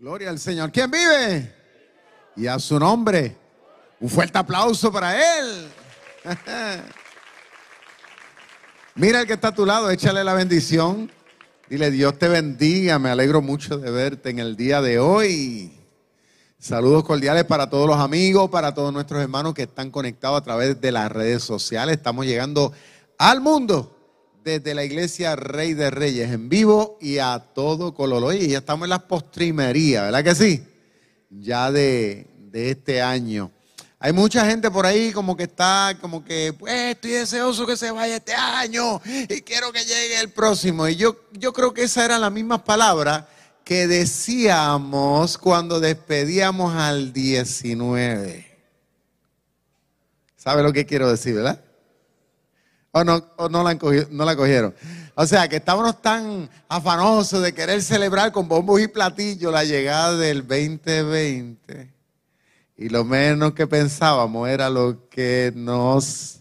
Gloria al Señor. ¿Quién vive? Y a su nombre. Un fuerte aplauso para Él. Mira el que está a tu lado, échale la bendición. Dile, Dios te bendiga, me alegro mucho de verte en el día de hoy. Saludos cordiales para todos los amigos, para todos nuestros hermanos que están conectados a través de las redes sociales. Estamos llegando al mundo desde la iglesia Rey de Reyes en vivo y a todo color. Y ya estamos en la postrimería, ¿verdad que sí? Ya de, de este año. Hay mucha gente por ahí como que está, como que, pues estoy deseoso que se vaya este año y quiero que llegue el próximo. Y yo, yo creo que esas eran las mismas palabras que decíamos cuando despedíamos al 19. ¿Sabe lo que quiero decir, verdad? O no, no, la no la cogieron. O sea, que estábamos tan afanosos de querer celebrar con bombos y platillos la llegada del 2020. Y lo menos que pensábamos era lo que nos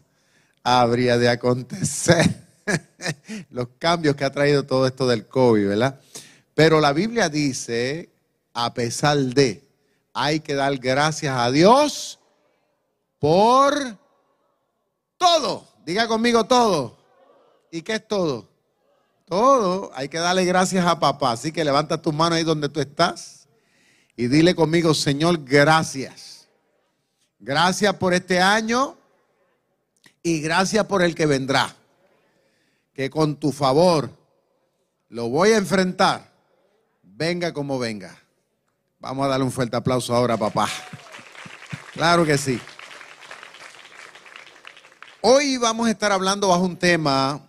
habría de acontecer. Los cambios que ha traído todo esto del COVID, ¿verdad? Pero la Biblia dice, a pesar de, hay que dar gracias a Dios por todo. Diga conmigo todo. ¿Y qué es todo? Todo. Hay que darle gracias a papá. Así que levanta tu mano ahí donde tú estás y dile conmigo, Señor, gracias. Gracias por este año y gracias por el que vendrá. Que con tu favor lo voy a enfrentar. Venga como venga. Vamos a darle un fuerte aplauso ahora, papá. Claro que sí. Hoy vamos a estar hablando bajo un tema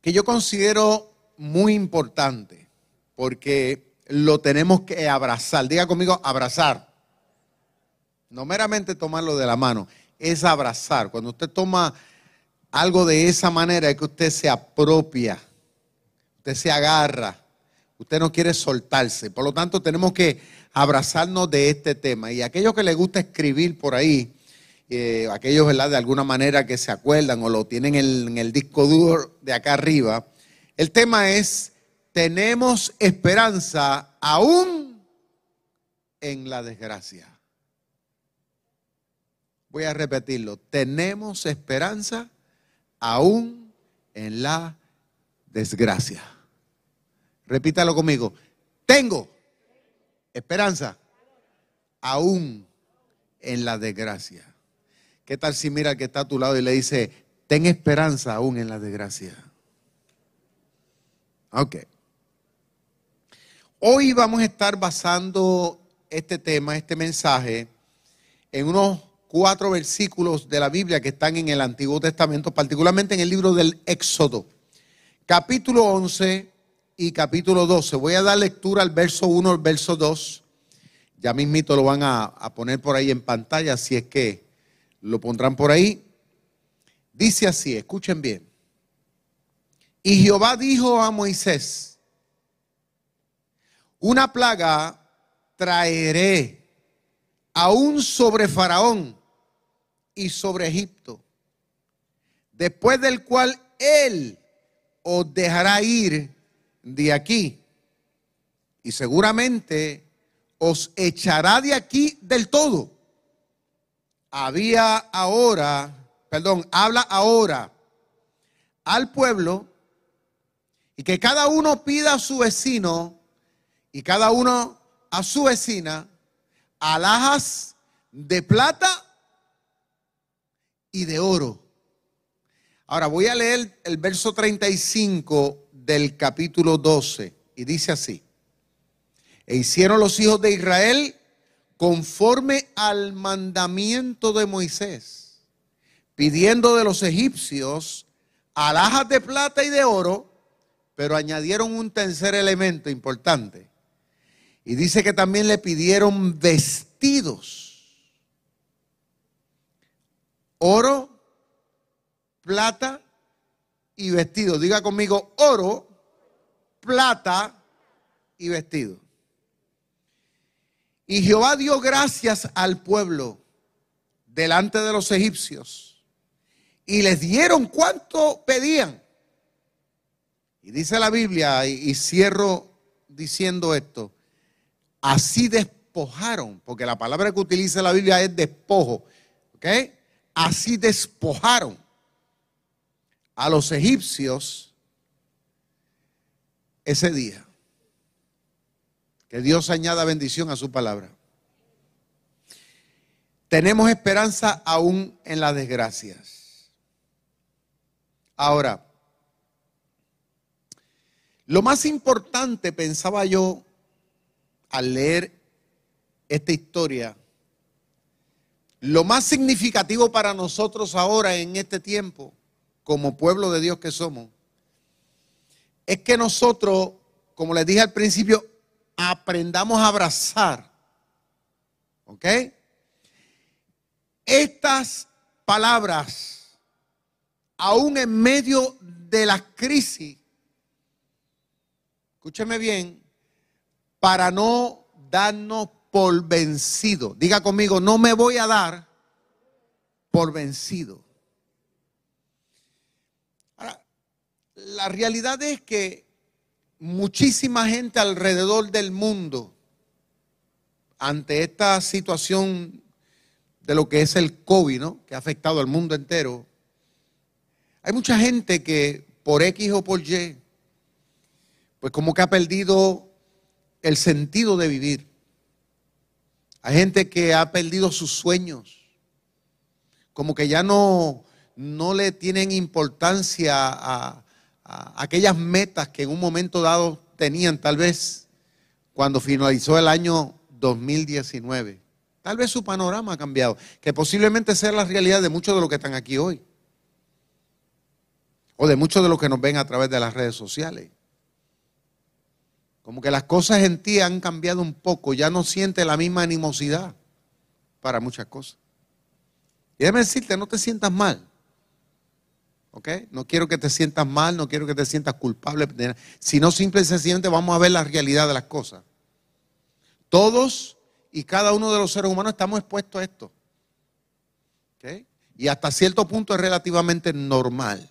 que yo considero muy importante, porque lo tenemos que abrazar. Diga conmigo, abrazar. No meramente tomarlo de la mano, es abrazar. Cuando usted toma algo de esa manera es que usted se apropia, usted se agarra, usted no quiere soltarse. Por lo tanto, tenemos que abrazarnos de este tema. Y aquellos que les gusta escribir por ahí, aquellos, ¿verdad? De alguna manera que se acuerdan o lo tienen en, el disco duro de acá arriba. El tema es, tenemos esperanza aún en la desgracia. Voy a repetirlo, tenemos esperanza aún en la desgracia. Repítalo conmigo, tengo esperanza aún en la desgracia. ¿Qué tal si mira al que está a tu lado y le dice, ten esperanza aún en la desgracia? Ok. Hoy vamos a estar basando este tema, este mensaje, en unos cuatro versículos de la Biblia que están en el Antiguo Testamento, particularmente en el libro del Éxodo, capítulo 11 y capítulo 12. Voy a dar lectura al verso 1 al verso 2. Ya mismito lo van a, a poner por ahí en pantalla, si es que lo pondrán por ahí. Dice así, escuchen bien. Y Jehová dijo a Moisés, una plaga traeré aún sobre Faraón y sobre Egipto, después del cual él os dejará ir de aquí y seguramente os echará de aquí del todo había ahora, perdón, habla ahora al pueblo y que cada uno pida a su vecino y cada uno a su vecina alhajas de plata y de oro. Ahora voy a leer el verso 35 del capítulo 12 y dice así. E hicieron los hijos de Israel conforme al mandamiento de Moisés, pidiendo de los egipcios alhajas de plata y de oro, pero añadieron un tercer elemento importante. Y dice que también le pidieron vestidos. Oro, plata y vestido. Diga conmigo, oro, plata y vestido. Y Jehová dio gracias al pueblo delante de los egipcios. Y les dieron cuanto pedían. Y dice la Biblia, y, cierro diciendo esto, así despojaron, porque la palabra que utiliza la Biblia es despojo, ¿ok? Así despojaron a los egipcios ese día. Que Dios añada bendición a su palabra. Tenemos esperanza aún en las desgracias. Ahora, lo más importante, pensaba yo, al leer esta historia, lo más significativo para nosotros ahora en este tiempo, como pueblo de Dios que somos, es que nosotros, como les dije al principio, aprendamos a abrazar. ¿Ok? Estas palabras, aún en medio de la crisis, escúcheme bien, para no darnos por vencido. Diga conmigo, no me voy a dar por vencido. Ahora, la realidad es que muchísima gente alrededor del mundo, ante esta situación de lo que es el COVID, ¿no? que ha afectado al mundo entero, hay mucha gente que por X o por Y, pues como que ha perdido el sentido de vivir. Hay gente que ha perdido sus sueños, como que ya no, no le tienen importancia a, aquellas metas que en un momento dado tenían, tal vez cuando finalizó el año 2019. Tal vez su panorama ha cambiado, que posiblemente sea la realidad de muchos de los que están aquí hoy, o de muchos de los que nos ven a través de las redes sociales. Como que las cosas en ti han cambiado un poco, ya no sientes la misma animosidad para muchas cosas. Y déjame decirte, no te sientas mal. ¿Ok? No quiero que te sientas mal, no quiero que te sientas culpable, sino simple y sencillamente vamos a ver la realidad de las cosas. Todos y cada uno de los seres humanos estamos expuestos a esto. ¿Ok? Y hasta cierto punto es relativamente normal.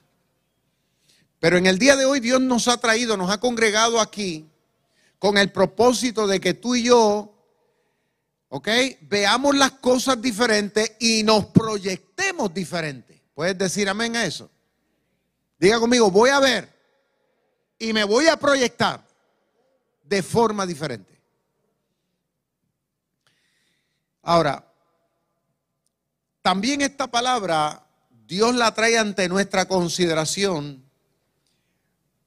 Pero en el día de hoy Dios nos ha traído, nos ha congregado aquí con el propósito de que tú y yo, ¿ok? Veamos las cosas diferentes y nos proyectemos diferentes. ¿Puedes decir amén a eso? Diga conmigo, voy a ver y me voy a proyectar de forma diferente. Ahora, también esta palabra Dios la trae ante nuestra consideración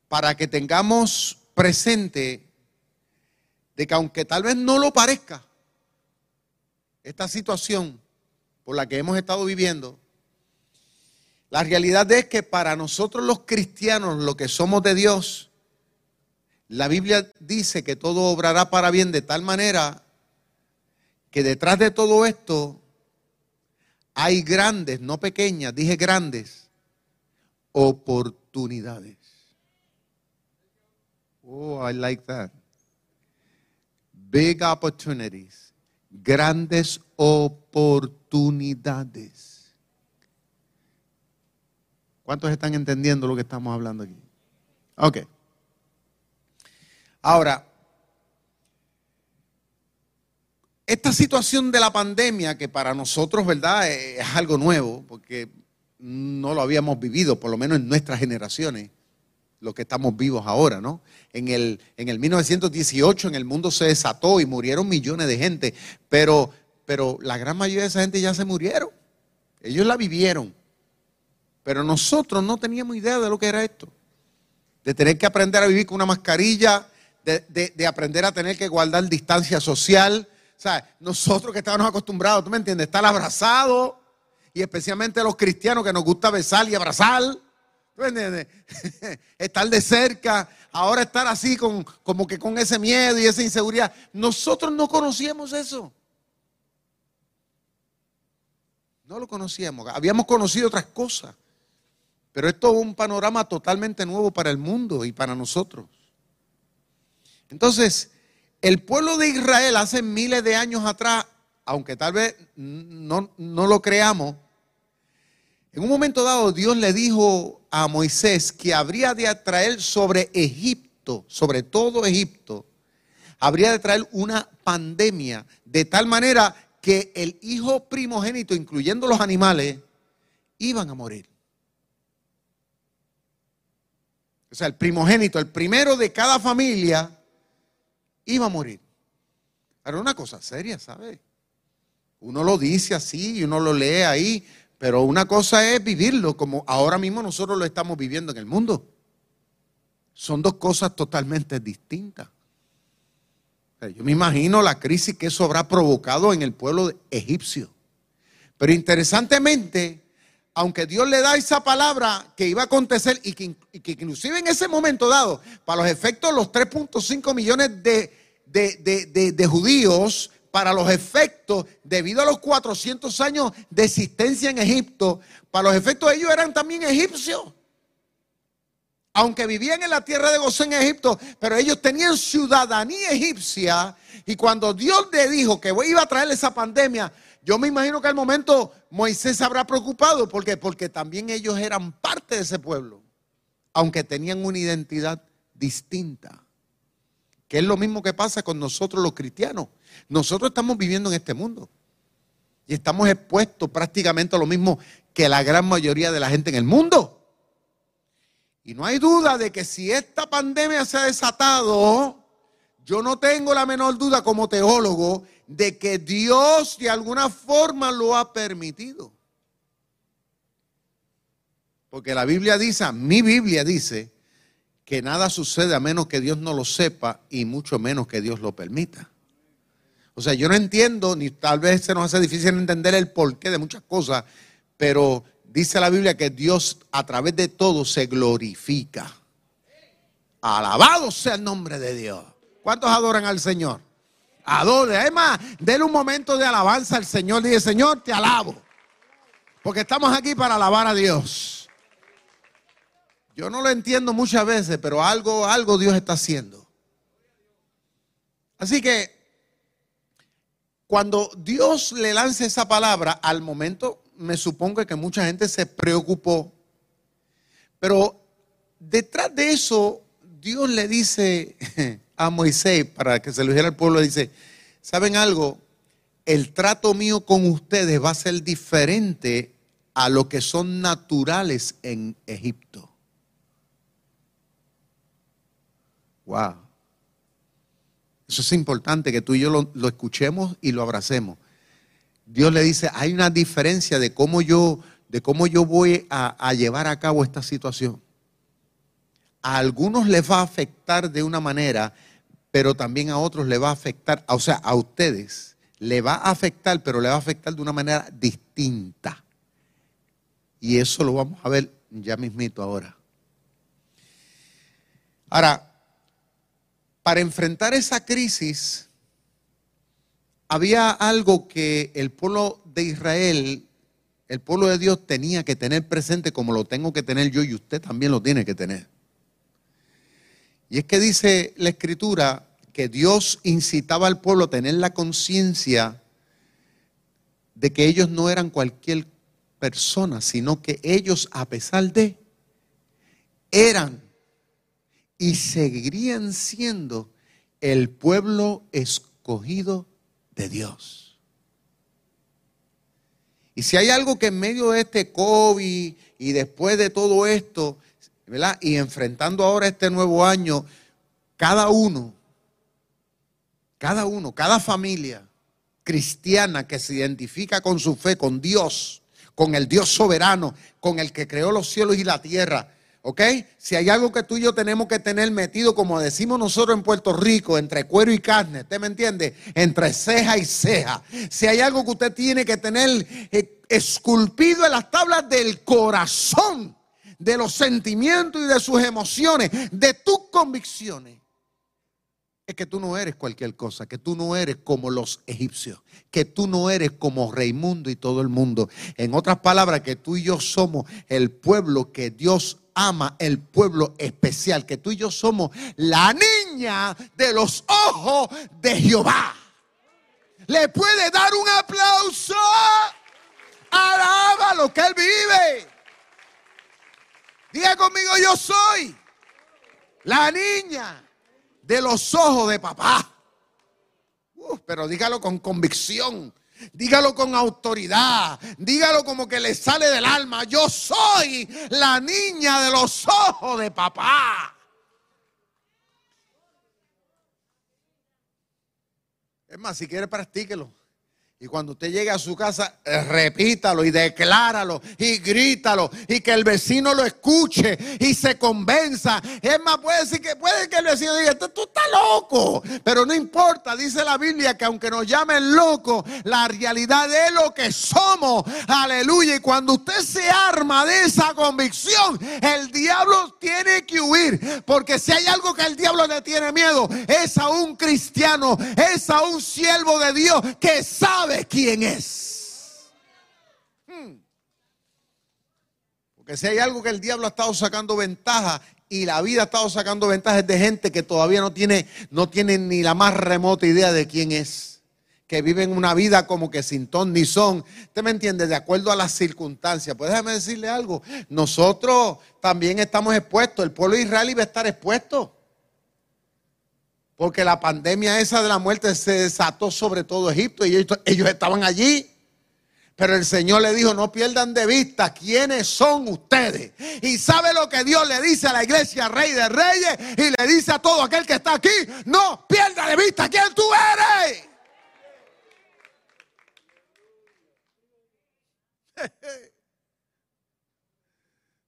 para que tengamos presente de que aunque tal vez no lo parezca, esta situación por la que hemos estado viviendo, la realidad es que para nosotros los cristianos, lo que somos de Dios, la Biblia dice que todo obrará para bien de tal manera que detrás de todo esto hay grandes, no pequeñas, dije grandes, oportunidades. Oh, I like that big opportunities, grandes oportunidades. ¿Cuántos están entendiendo lo que estamos hablando aquí? Ok. Ahora, esta situación de la pandemia, que para nosotros, ¿verdad?, es algo nuevo, porque no lo habíamos vivido, por lo menos en nuestras generaciones los que estamos vivos ahora, ¿no? En el, en el 1918 en el mundo se desató y murieron millones de gente, pero, pero la gran mayoría de esa gente ya se murieron. Ellos la vivieron. Pero nosotros no teníamos idea de lo que era esto. De tener que aprender a vivir con una mascarilla, de, de aprender a tener que guardar distancia social. O sea, nosotros que estábamos acostumbrados, ¿tú me entiendes? Estar abrazados y especialmente los cristianos que nos gusta besar y abrazar. Estar de cerca, ahora estar así con, como que con ese miedo y esa inseguridad. Nosotros no conocíamos eso. No lo conocíamos. Habíamos conocido otras cosas. Pero esto es un panorama totalmente nuevo para el mundo y para nosotros. Entonces, el pueblo de Israel hace miles de años atrás, aunque tal vez no, no lo creamos, en un momento dado Dios le dijo a Moisés que habría de atraer sobre Egipto, sobre todo Egipto, habría de traer una pandemia de tal manera que el hijo primogénito, incluyendo los animales, iban a morir. O sea, el primogénito, el primero de cada familia, iba a morir. Era una cosa seria, ¿sabes? Uno lo dice así y uno lo lee ahí, pero una cosa es vivirlo como ahora mismo nosotros lo estamos viviendo en el mundo. Son dos cosas totalmente distintas. Yo me imagino la crisis que eso habrá provocado en el pueblo egipcio. Pero interesantemente, aunque Dios le da esa palabra que iba a acontecer y que, inclusive en ese momento dado, para los efectos, los 3.5 millones de, de, judíos, para los efectos, debido a los 400 años de existencia en Egipto, para los efectos ellos eran también egipcios aunque vivían en la tierra de Gosén en Egipto, pero ellos tenían ciudadanía egipcia. Y cuando Dios le dijo que iba a traer esa pandemia, yo me imagino que al momento Moisés se habrá preocupado. ¿Por qué? Porque también ellos eran parte de ese pueblo, aunque tenían una identidad distinta. Que es lo mismo que pasa con nosotros los cristianos. Nosotros estamos viviendo en este mundo. Y estamos expuestos prácticamente a lo mismo que la gran mayoría de la gente en el mundo. Y no hay duda de que si esta pandemia se ha desatado, yo no tengo la menor duda como teólogo de que Dios de alguna forma lo ha permitido. Porque la Biblia dice, mi Biblia dice, que nada sucede a menos que Dios no lo sepa y mucho menos que Dios lo permita. O sea, yo no entiendo, ni tal vez se nos hace difícil entender el porqué de muchas cosas, pero dice la Biblia que Dios a través de todo se glorifica. Alabado sea el nombre de Dios. ¿Cuántos adoran al Señor? Adore. Además, denle un momento de alabanza al Señor. Dice, Señor, te alabo. Porque estamos aquí para alabar a Dios. Yo no lo entiendo muchas veces, pero algo, algo Dios está haciendo. Así que cuando Dios le lance esa palabra, al momento me supongo que mucha gente se preocupó. Pero detrás de eso, Dios le dice a Moisés, para que se lo dijera al pueblo, dice, ¿saben algo? El trato mío con ustedes va a ser diferente a lo que son naturales en Egipto. Wow. Eso es importante que tú y yo lo, escuchemos y lo abracemos. Dios le dice, hay una diferencia de cómo yo, de cómo yo voy a llevar a cabo esta situación. A algunos les va a afectar de una manera, pero también a otros le va a afectar, o sea, a ustedes le va a afectar, pero le va a afectar de una manera distinta. Y eso lo vamos a ver ya mismito ahora. Ahora, para enfrentar esa crisis, había algo que el pueblo de Israel, el pueblo de Dios tenía que tener presente como lo tengo que tener yo y usted también lo tiene que tener. Y es que dice la escritura que Dios incitaba al pueblo a tener la conciencia de que ellos no eran cualquier persona, sino que ellos a pesar de eran y seguirían siendo el pueblo escogido de Dios. Y si hay algo que en medio de este COVID y después de todo esto, ¿verdad? Y enfrentando ahora este nuevo año, cada uno, cada uno, cada familia cristiana que se identifica con su fe, con Dios, con el Dios soberano, con el que creó los cielos y la tierra, ¿Ok? Si hay algo que tú y yo tenemos que tener metido, como decimos nosotros en Puerto Rico, entre cuero y carne, ¿usted me entiende? Entre ceja y ceja. Si hay algo que usted tiene que tener eh, esculpido en las tablas del corazón, de los sentimientos y de sus emociones, de tus convicciones, es que tú no eres cualquier cosa, que tú no eres como los egipcios, que tú no eres como Raimundo y todo el mundo. En otras palabras, que tú y yo somos el pueblo que Dios ama el pueblo especial, que tú y yo somos la niña de los ojos de Jehová. Le puede dar un aplauso. Alaba lo que él vive. Diga conmigo, yo soy la niña de los ojos de papá. pero dígalo con convicción. Dígalo con autoridad. Dígalo como que le sale del alma. Yo soy la niña de los ojos de papá. Es más, si quiere, practíquelo. Y cuando usted llegue a su casa, eh, repítalo y decláralo y grítalo y que el vecino lo escuche y se convenza. Es más, puede decir que puede que el vecino diga, tú, tú estás loco, pero no importa, dice la Biblia que aunque nos llamen locos, la realidad es lo que somos. Aleluya. Y cuando usted se arma de esa convicción, el diablo tiene que huir, porque si hay algo que el diablo le tiene miedo, es a un cristiano, es a un siervo de Dios que sabe quién es. Hmm. Porque si hay algo que el diablo ha estado sacando ventaja y la vida ha estado sacando ventajas de gente que todavía no tiene, no tiene ni la más remota idea de quién es. Que viven una vida como que sin ton ni son. ¿Usted me entiende? De acuerdo a las circunstancias. Pues déjame decirle algo. Nosotros también estamos expuestos. El pueblo de Israel iba a estar expuesto. Porque la pandemia esa de la muerte se desató sobre todo Egipto y ellos, estaban allí. Pero el Señor le dijo, no pierdan de vista quiénes son ustedes. Y sabe lo que Dios le dice a la iglesia, Rey de Reyes, y le dice a todo aquel que está aquí, no pierda de vista quién tú eres.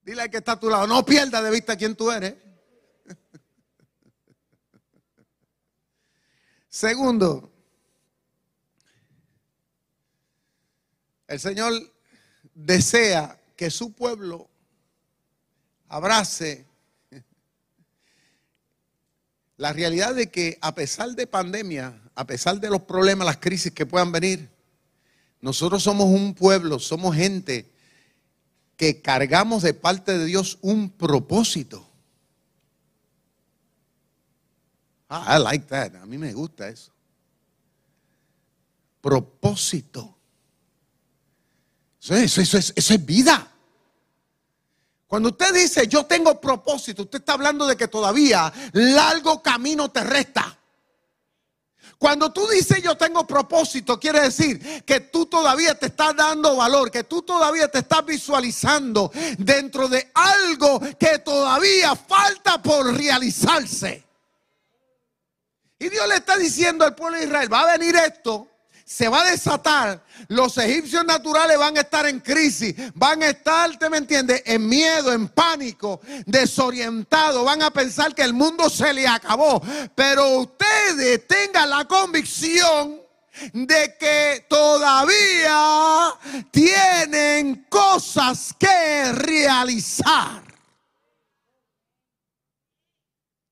Dile al que está a tu lado, no pierda de vista quién tú eres. Segundo, el Señor desea que su pueblo abrace la realidad de que a pesar de pandemia, a pesar de los problemas, las crisis que puedan venir, nosotros somos un pueblo, somos gente que cargamos de parte de Dios un propósito. Ah, I like that. A mí me gusta eso. Propósito. Eso, eso, eso, eso es vida. Cuando usted dice yo tengo propósito, usted está hablando de que todavía largo camino te resta. Cuando tú dices yo tengo propósito, quiere decir que tú todavía te estás dando valor, que tú todavía te estás visualizando dentro de algo que todavía falta por realizarse. Y Dios le está diciendo al pueblo de Israel, va a venir esto, se va a desatar, los egipcios naturales van a estar en crisis, van a estar, ¿te me entiendes? En miedo, en pánico, desorientados, van a pensar que el mundo se le acabó. Pero ustedes tengan la convicción de que todavía tienen cosas que realizar.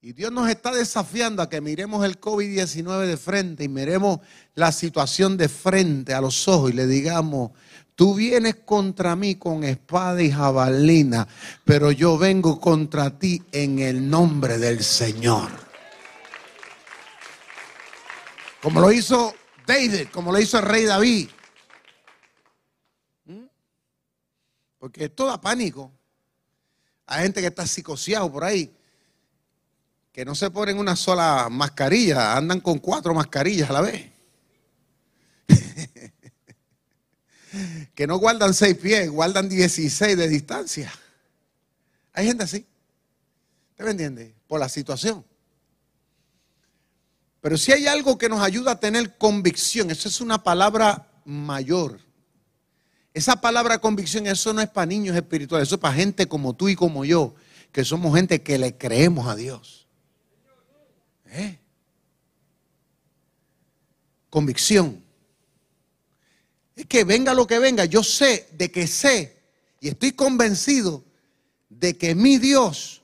Y Dios nos está desafiando a que miremos el COVID-19 de frente y miremos la situación de frente a los ojos y le digamos, tú vienes contra mí con espada y jabalina, pero yo vengo contra ti en el nombre del Señor. Como lo hizo David, como lo hizo el rey David. ¿Mm? Porque esto da pánico. Hay gente que está psicoseado por ahí que no se ponen una sola mascarilla, andan con cuatro mascarillas a la vez. que no guardan seis pies, guardan 16 de distancia. Hay gente así. ¿Usted me entiende? Por la situación. Pero si hay algo que nos ayuda a tener convicción, eso es una palabra mayor. Esa palabra convicción, eso no es para niños espirituales, eso es para gente como tú y como yo, que somos gente que le creemos a Dios. ¿Eh? Convicción. Es que venga lo que venga, yo sé de que sé y estoy convencido de que mi Dios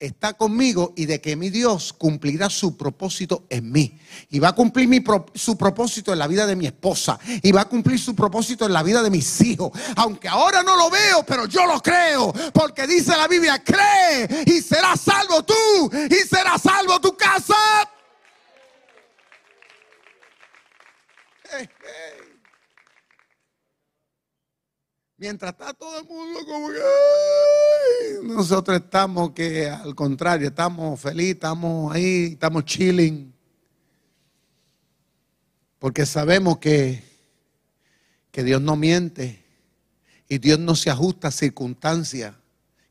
está conmigo y de que mi Dios cumplirá su propósito en mí. Y va a cumplir su propósito en la vida de mi esposa. Y va a cumplir su propósito en la vida de mis hijos. Aunque ahora no lo veo, pero yo lo creo. Porque dice la Biblia, cree y será salvo tú y será salvo tu casa. Mientras está todo el mundo como que nosotros estamos que al contrario, estamos felices, estamos ahí, estamos chilling. Porque sabemos que, que Dios no miente y Dios no se ajusta a circunstancias,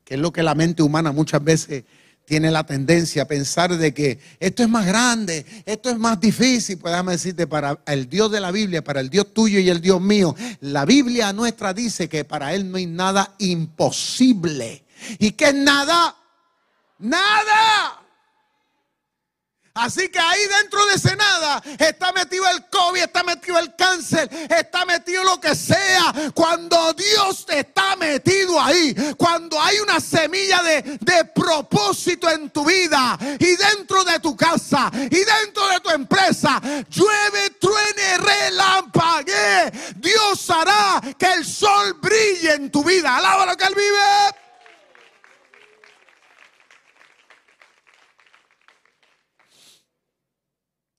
que es lo que la mente humana muchas veces tiene la tendencia a pensar de que esto es más grande, esto es más difícil. Pues déjame decirte, para el Dios de la Biblia, para el Dios tuyo y el Dios mío, la Biblia nuestra dice que para Él no hay nada imposible. ¿Y qué es nada? Nada. Así que ahí dentro de ese nada está metido el COVID, está metido el cáncer, está metido lo que sea. Cuando Dios metido ahí, cuando hay una semilla de, propósito en tu vida y dentro de tu casa y dentro de tu empresa, llueve, truene, relampague, Dios hará que el sol brille en tu vida. Alaba lo que Él vive.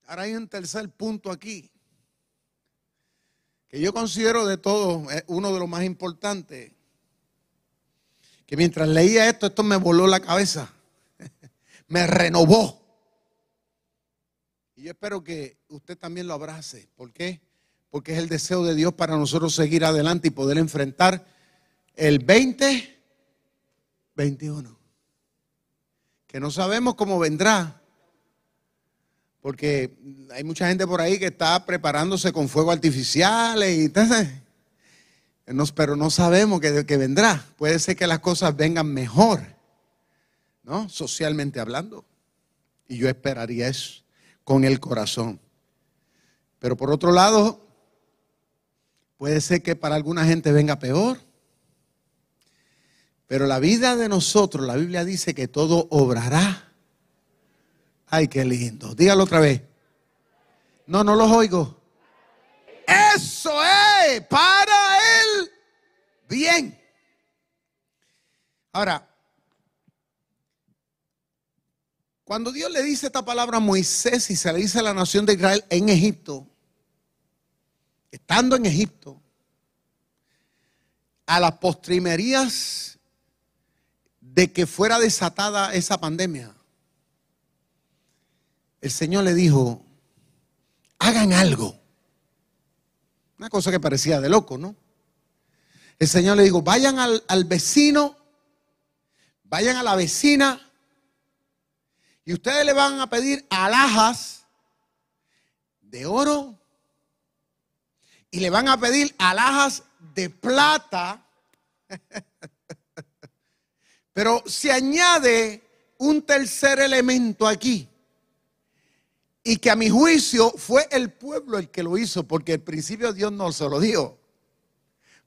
Ahora hay un tercer punto aquí, que yo considero de todos uno de los más importantes, que mientras leía esto, esto me voló la cabeza, me renovó. Y yo espero que usted también lo abrace. ¿Por qué? Porque es el deseo de Dios para nosotros seguir adelante y poder enfrentar el 2021. Que no sabemos cómo vendrá, porque hay mucha gente por ahí que está preparándose con fuego artificial y entonces, pero no sabemos que, vendrá. Puede ser que las cosas vengan mejor, ¿no? Socialmente hablando. Y yo esperaría eso con el corazón. Pero por otro lado, puede ser que para alguna gente venga peor. Pero la vida de nosotros, la Biblia dice que todo obrará Ay, qué lindo. Dígalo otra vez. No, no los oigo. Eso es para bien. Ahora, cuando Dios le dice esta palabra a Moisés y se le dice a la nación de Israel en Egipto, estando en Egipto, a las postrimerías de que fuera desatada esa pandemia, el Señor le dijo, hagan algo. Una cosa que parecía de loco, ¿no? El Señor le dijo, vayan al, vecino, vayan a la vecina, y ustedes le van a pedir alhajas de oro y le van a pedir alhajas de plata. Pero se añade un tercer elemento aquí y que a mi juicio fue el pueblo el que lo hizo, porque al principio Dios no se lo dijo.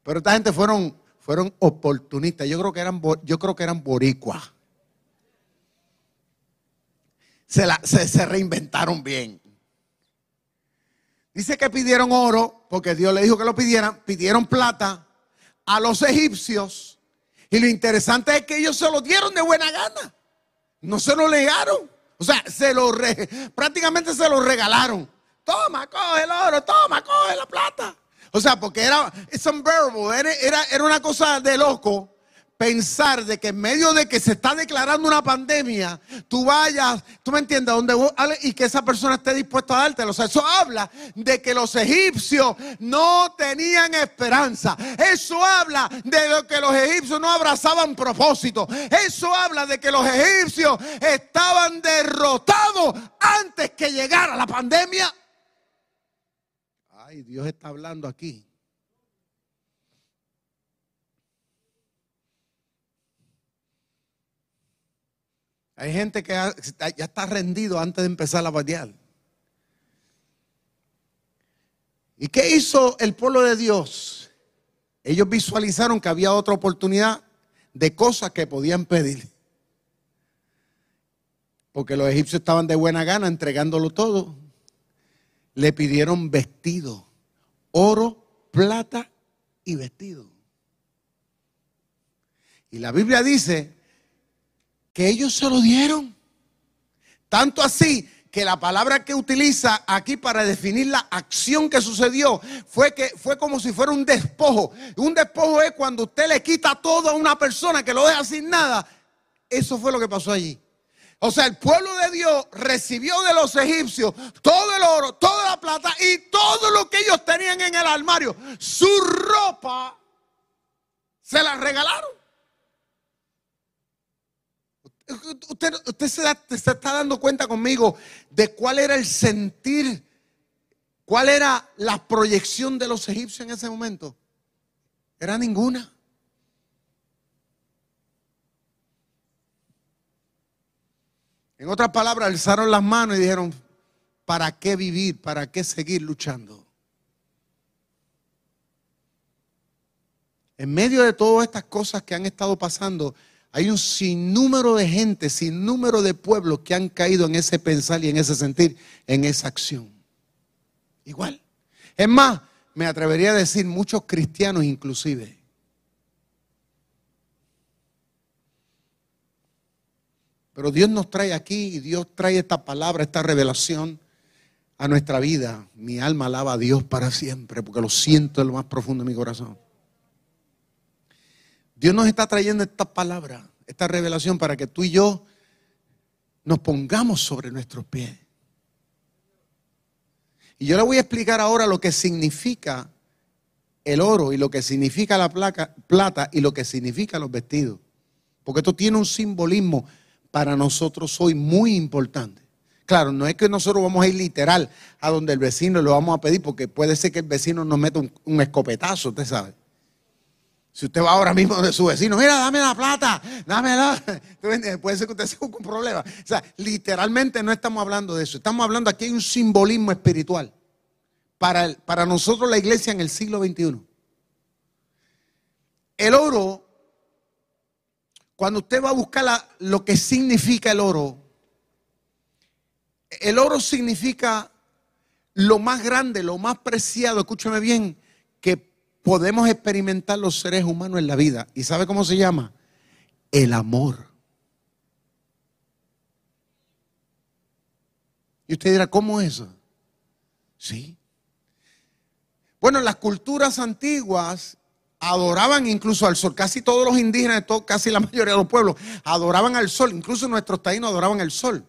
Pero esta gente fueron, fueron oportunistas. Yo creo que eran, yo creo que eran boricuas. Se, se, reinventaron bien. Dice que pidieron oro, porque Dios le dijo que lo pidieran. Pidieron plata a los egipcios. Y lo interesante es que ellos se lo dieron de buena gana. No se lo legaron. O sea, se lo prácticamente se lo regalaron. Toma, coge el oro, toma, coge la plata. O sea, porque era, era, era, era una cosa de loco pensar de que en medio de que se está declarando una pandemia, tú vayas, tú me entiendes, donde y que esa persona esté dispuesta a dártelo. O sea, eso habla de que los egipcios no tenían esperanza. Eso habla de lo que los egipcios no abrazaban propósito. Eso habla de que los egipcios estaban derrotados antes que llegara la pandemia. Ay, Dios está hablando aquí. Hay gente que ya está rendido antes de empezar la batear. ¿Y qué hizo el pueblo de Dios? Ellos visualizaron que había otra oportunidad de cosas que podían pedir. Porque los egipcios estaban de buena gana entregándolo todo. Le pidieron vestido, oro, plata y vestido. Y la Biblia dice que ellos se lo dieron. Tanto así que la palabra que utiliza aquí para definir la acción que sucedió fue que fue como si fuera un despojo. Un despojo es cuando usted le quita todo a una persona que lo deja sin nada. Eso fue lo que pasó allí. O sea, el pueblo de Dios recibió de los egipcios todo el oro, toda la plata y todo lo que ellos tenían en el armario. Su ropa se la regalaron. Usted, se, se, está dando cuenta conmigo de cuál era el sentir, cuál era la proyección de los egipcios en ese momento. Era ninguna. En otras palabras, alzaron las manos y dijeron, ¿para qué vivir? ¿Para qué seguir luchando? En medio de todas estas cosas que han estado pasando, hay un sinnúmero de gente, sinnúmero de pueblos que han caído en ese pensar y en ese sentir, en esa acción. Igual. Es más, me atrevería a decir muchos cristianos inclusive Pero Dios nos trae aquí y Dios trae esta palabra, esta revelación a nuestra vida. Mi alma alaba a Dios para siempre porque lo siento en lo más profundo de mi corazón. Dios nos está trayendo esta palabra, esta revelación para que tú y yo nos pongamos sobre nuestros pies. Y yo le voy a explicar ahora lo que significa el oro y lo que significa la plata y lo que significa los vestidos. Porque esto tiene un simbolismo para nosotros hoy muy importante. Claro, no es que nosotros vamos a ir literal a donde el vecino le vamos a pedir, porque puede ser que el vecino nos meta un, escopetazo, usted sabe. Si usted va ahora mismo de su vecino, mira, dame la plata, dámela. Puede ser que usted se un problema. O sea, literalmente no estamos hablando de eso. Estamos hablando aquí hay un simbolismo espiritual para, para nosotros la iglesia en el siglo XXI. El oro cuando usted va a buscar lo que significa el oro, el oro significa lo más grande, lo más preciado, escúcheme bien, que podemos experimentar los seres humanos en la vida. ¿Y sabe cómo se llama? El amor. Y usted dirá, ¿cómo es eso? Sí. Bueno, las culturas antiguas adoraban incluso al sol. Casi todos los indígenas, casi la mayoría de los pueblos, adoraban al sol. Incluso nuestros taínos adoraban al sol.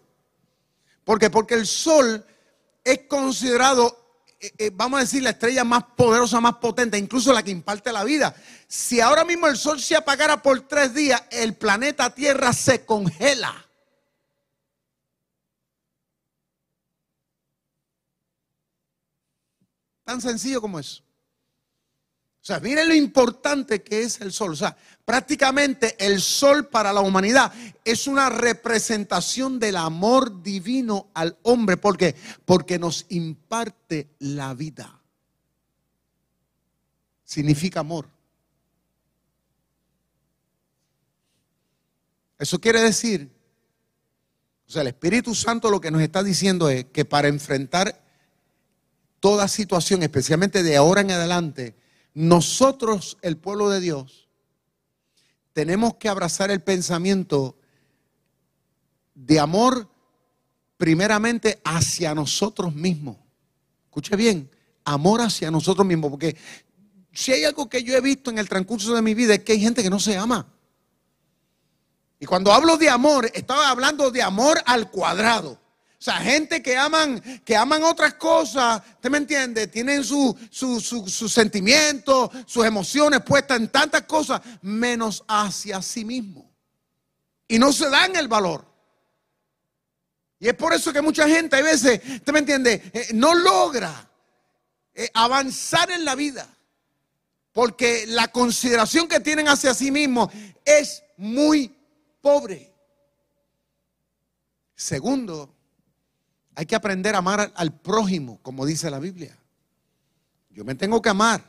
¿Por qué? Porque el sol es considerado, eh, eh, vamos a decir, la estrella más poderosa, más potente, incluso la que imparte la vida. Si ahora mismo el sol se apagara por tres días, el planeta Tierra se congela. Tan sencillo como eso. O sea, miren lo importante que es el sol. O sea, prácticamente el sol para la humanidad es una representación del amor divino al hombre. ¿Por qué? Porque nos imparte la vida. Significa amor. Eso quiere decir, o sea, el Espíritu Santo lo que nos está diciendo es que para enfrentar toda situación, especialmente de ahora en adelante, nosotros, el pueblo de Dios, tenemos que abrazar el pensamiento de amor primeramente hacia nosotros mismos. Escuche bien, amor hacia nosotros mismos, porque si hay algo que yo he visto en el transcurso de mi vida es que hay gente que no se ama. Y cuando hablo de amor, estaba hablando de amor al cuadrado. Sea, gente que aman, que aman otras cosas, ¿usted me entiende? Tienen sus su, sentimientos, sus emociones puestas en tantas cosas, menos hacia sí mismo. Y no se dan el valor. Y es por eso que mucha gente a veces, ¿usted me entiende? Eh, no logra eh, avanzar en la vida. Porque la consideración que tienen hacia sí mismo es muy pobre. Segundo, hay que aprender a amar al prójimo, como dice la Biblia. Yo me tengo que amar,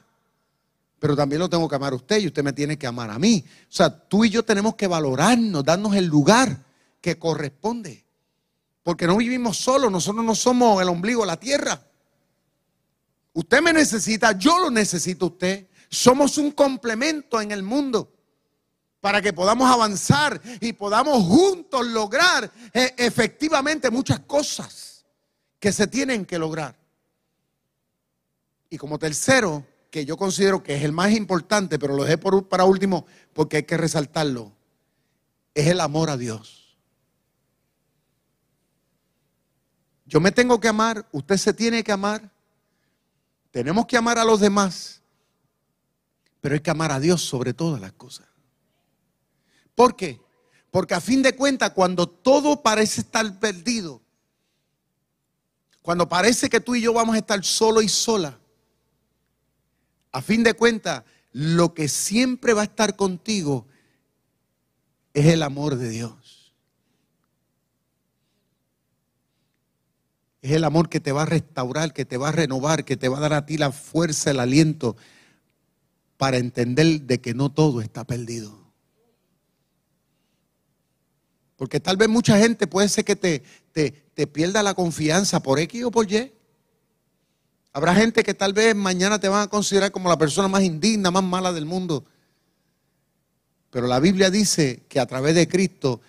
pero también lo tengo que amar a usted y usted me tiene que amar a mí. O sea, tú y yo tenemos que valorarnos, darnos el lugar que corresponde. Porque no vivimos solos, nosotros no somos el ombligo de la tierra. Usted me necesita, yo lo necesito a usted. Somos un complemento en el mundo para que podamos avanzar y podamos juntos lograr eh, efectivamente muchas cosas que se tienen que lograr. Y como tercero, que yo considero que es el más importante, pero lo dejé por, para último porque hay que resaltarlo, es el amor a Dios. Yo me tengo que amar, usted se tiene que amar. Tenemos que amar a los demás, pero hay que amar a Dios sobre todas las cosas. ¿Por qué? Porque a fin de cuentas, cuando todo parece estar perdido, cuando parece que tú y yo vamos a estar solo y sola, a fin de cuentas, lo que siempre va a estar contigo es el amor de Dios. Es el amor que te va a restaurar, que te va a renovar, que te va a dar a ti la fuerza, el aliento para entender de que no todo está perdido. Porque tal vez mucha gente puede ser que te, te, pierda la confianza por X o por Y. Habrá gente que tal vez mañana te van a considerar como la persona más indigna, más mala del mundo. Pero la Biblia dice que a través de Cristo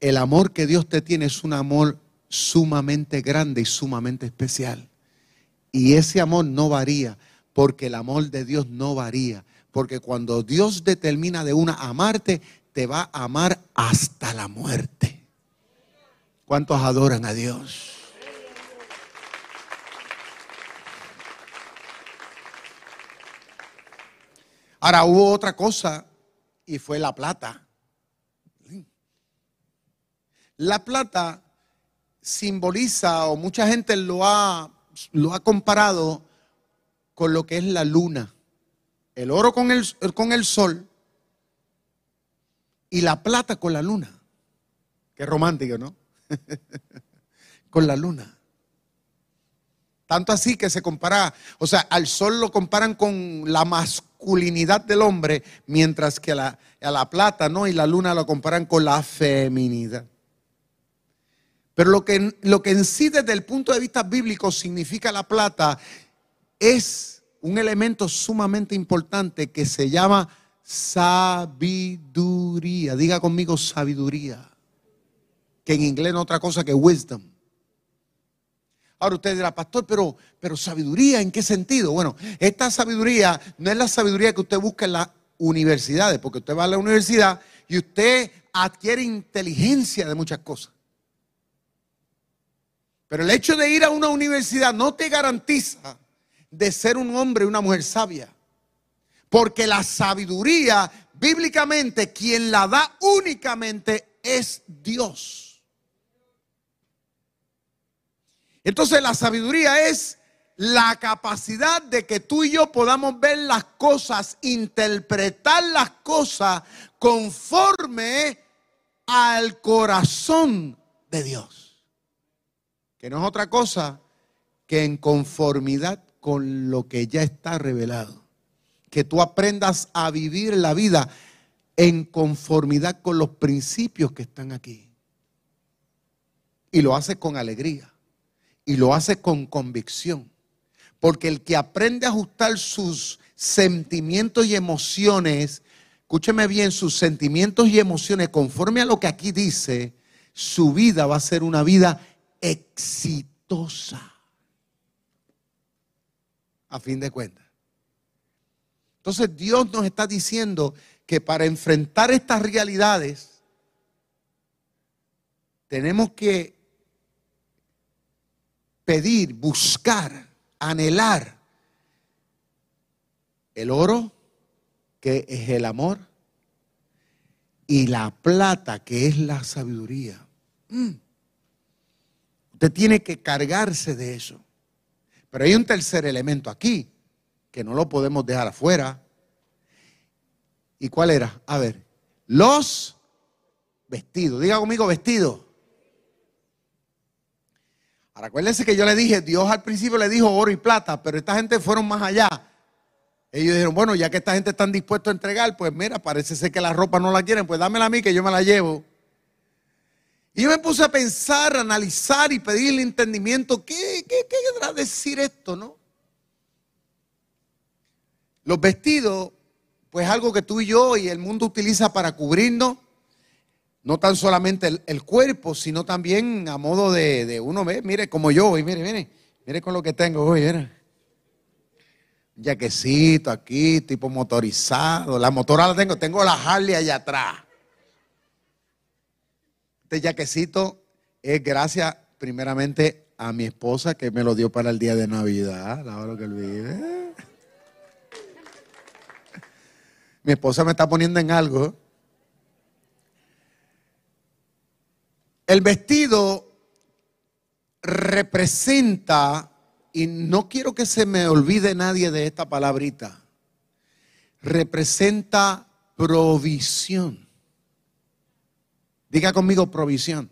el amor que Dios te tiene es un amor sumamente grande y sumamente especial. Y ese amor no varía, porque el amor de Dios no varía. Porque cuando Dios determina de una amarte, te va a amar hasta la muerte. ¿Cuántos adoran a Dios? Ahora hubo otra cosa y fue la plata. La plata simboliza, o mucha gente lo ha, lo ha comparado con lo que es la luna. El oro con el, con el sol y la plata con la luna. Qué romántico, ¿no? con la luna. Tanto así que se compara, o sea, al sol lo comparan con la masculinidad del hombre, mientras que a la, a la plata, ¿no? Y la luna lo comparan con la feminidad. Pero lo que, lo que en sí desde el punto de vista bíblico significa la plata es un elemento sumamente importante que se llama sabiduría. Diga conmigo sabiduría. Que en inglés no es otra cosa que wisdom. Ahora usted dirá, pastor, pero, pero sabiduría, ¿en qué sentido? Bueno, esta sabiduría no es la sabiduría que usted busca en las universidades, porque usted va a la universidad y usted adquiere inteligencia de muchas cosas. Pero el hecho de ir a una universidad no te garantiza de ser un hombre y una mujer sabia. Porque la sabiduría, bíblicamente, quien la da únicamente es Dios. Entonces la sabiduría es la capacidad de que tú y yo podamos ver las cosas, interpretar las cosas conforme al corazón de Dios. Que no es otra cosa que en conformidad con lo que ya está revelado que tú aprendas a vivir la vida en conformidad con los principios que están aquí. Y lo haces con alegría. Y lo haces con convicción. Porque el que aprende a ajustar sus sentimientos y emociones, escúcheme bien, sus sentimientos y emociones conforme a lo que aquí dice, su vida va a ser una vida exitosa. A fin de cuentas. Entonces Dios nos está diciendo que para enfrentar estas realidades tenemos que pedir, buscar, anhelar el oro, que es el amor, y la plata, que es la sabiduría. Mm. Usted tiene que cargarse de eso. Pero hay un tercer elemento aquí que no lo podemos dejar afuera. ¿Y cuál era? A ver, los vestidos. Diga conmigo vestidos. Ahora acuérdense que yo le dije, Dios al principio le dijo oro y plata, pero esta gente fueron más allá. Ellos dijeron, bueno, ya que esta gente está dispuesta a entregar, pues mira, parece ser que la ropa no la quieren, pues dámela a mí que yo me la llevo. Y yo me puse a pensar, analizar y pedirle entendimiento. ¿Qué, qué, qué querrá decir esto, no? Los vestidos, pues algo que tú y yo y el mundo utiliza para cubrirnos, no tan solamente el, cuerpo, sino también a modo de, uno, mire como yo hoy, mire, mire, mire con lo que tengo hoy, mire. Un jaquecito aquí, tipo motorizado. La motora la tengo, tengo la Harley allá atrás. Este jaquecito es gracias primeramente a mi esposa que me lo dio para el día de Navidad, la hora que él vive. Mi esposa me está poniendo en algo. El vestido representa, y no quiero que se me olvide nadie de esta palabrita, representa provisión. Diga conmigo provisión.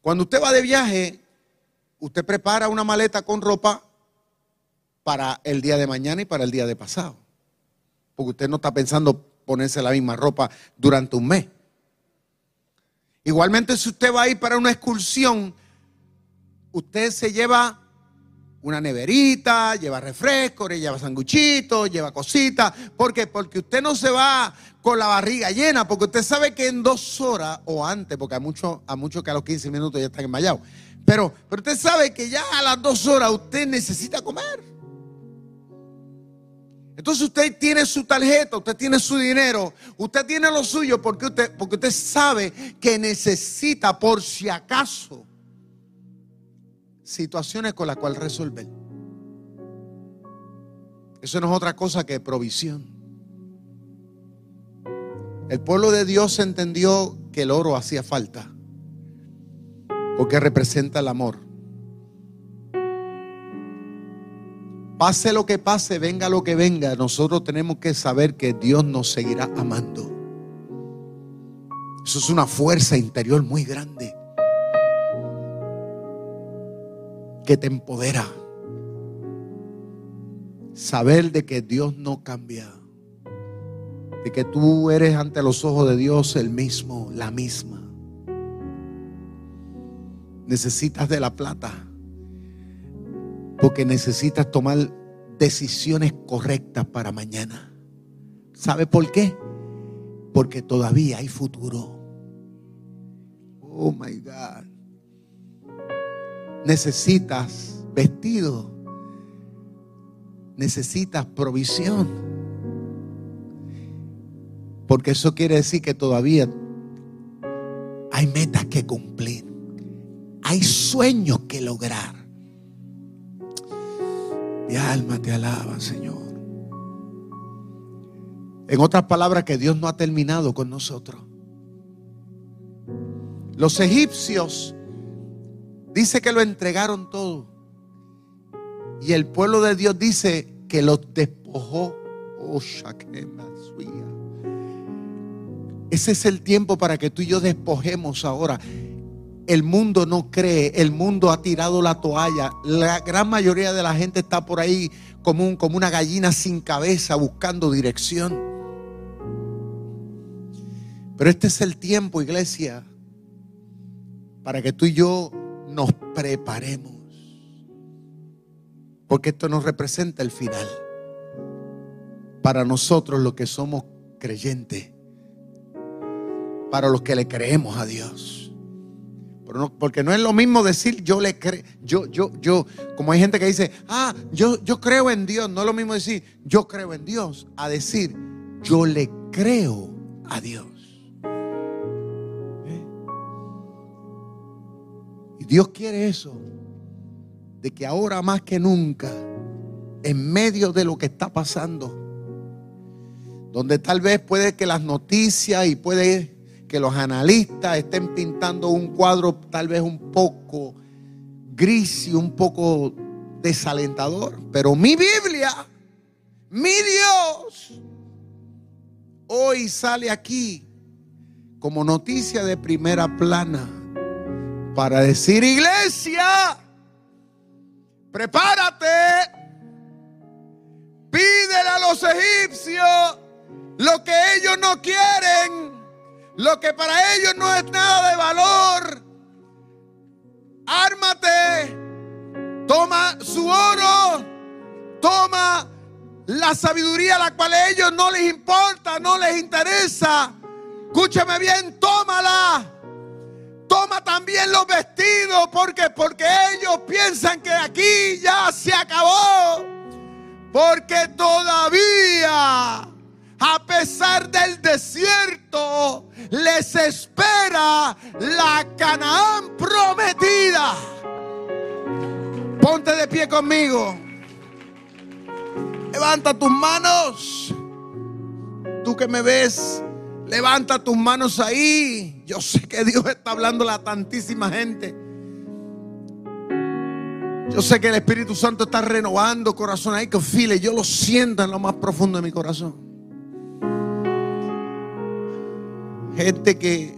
Cuando usted va de viaje, usted prepara una maleta con ropa para el día de mañana y para el día de pasado. Porque usted no está pensando ponerse la misma ropa durante un mes. Igualmente, si usted va a ir para una excursión, usted se lleva una neverita, lleva refrescos, lleva sanguchitos, lleva cositas. ¿Por qué? Porque usted no se va con la barriga llena, porque usted sabe que en dos horas o antes, porque hay muchos a mucho que a los 15 minutos ya están enmayados, pero, pero usted sabe que ya a las dos horas usted necesita comer. Entonces usted tiene su tarjeta, usted tiene su dinero, usted tiene lo suyo porque usted, porque usted sabe que necesita por si acaso situaciones con las cuales resolver. Eso no es otra cosa que provisión. El pueblo de Dios entendió que el oro hacía falta porque representa el amor. Pase lo que pase, venga lo que venga, nosotros tenemos que saber que Dios nos seguirá amando. Eso es una fuerza interior muy grande que te empodera. Saber de que Dios no cambia de que tú eres ante los ojos de Dios el mismo, la misma. Necesitas de la plata porque necesitas tomar decisiones correctas para mañana. ¿Sabe por qué? Porque todavía hay futuro. Oh my God. Necesitas vestido. Necesitas provisión. Porque eso quiere decir que todavía hay metas que cumplir. Hay sueños que lograr. Mi alma te alaba, Señor. En otras palabras, que Dios no ha terminado con nosotros. Los egipcios dice que lo entregaron todo. Y el pueblo de Dios dice que los despojó. Oh, ese es el tiempo para que tú y yo despojemos ahora. El mundo no cree, el mundo ha tirado la toalla. La gran mayoría de la gente está por ahí como, una gallina sin cabeza buscando dirección. Pero este es el tiempo, iglesia, para que tú y yo nos preparemos. Porque esto nos representa el final. Para nosotros los que somos creyentes para los que le creemos a Dios. Porque no es lo mismo decir yo le creo, yo, yo, yo, como hay gente que dice, ah, yo, yo creo en Dios. No es lo mismo decir yo creo en Dios a decir yo le creo a Dios. ¿Eh? Y Dios quiere eso, de que ahora más que nunca, en medio de lo que está pasando, donde tal vez puede que las noticias y puede que los analistas estén pintando un cuadro tal vez un poco gris y un poco desalentador. Pero mi Biblia, mi Dios, hoy sale aquí como noticia de primera plana para decir, iglesia, prepárate, pídele a los egipcios lo que ellos no quieren lo que para ellos no es nada de valor. Ármate, toma su oro, toma la sabiduría la cual a ellos no les importa, no les interesa. Escúchame bien, tómala. Toma también los vestidos porque porque ellos piensan que aquí ya se acabó. Porque todavía a pesar del desierto, les espera la Canaán prometida. Ponte de pie conmigo. Levanta tus manos. Tú que me ves, levanta tus manos ahí. Yo sé que Dios está hablando a tantísima gente. Yo sé que el Espíritu Santo está renovando corazón ahí que file. Yo lo siento en lo más profundo de mi corazón. Gente que,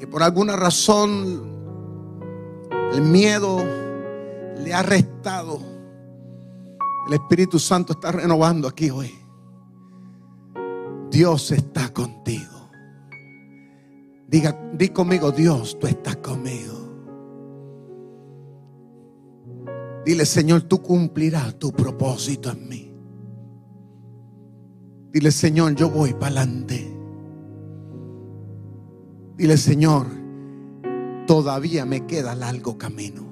que por alguna razón el miedo le ha restado el Espíritu Santo está renovando aquí hoy. Dios está contigo. Diga, di conmigo, Dios, tú estás conmigo. Dile, Señor, tú cumplirás tu propósito en mí. Dile, Señor, yo voy para adelante. Dile, Señor, todavía me queda largo camino.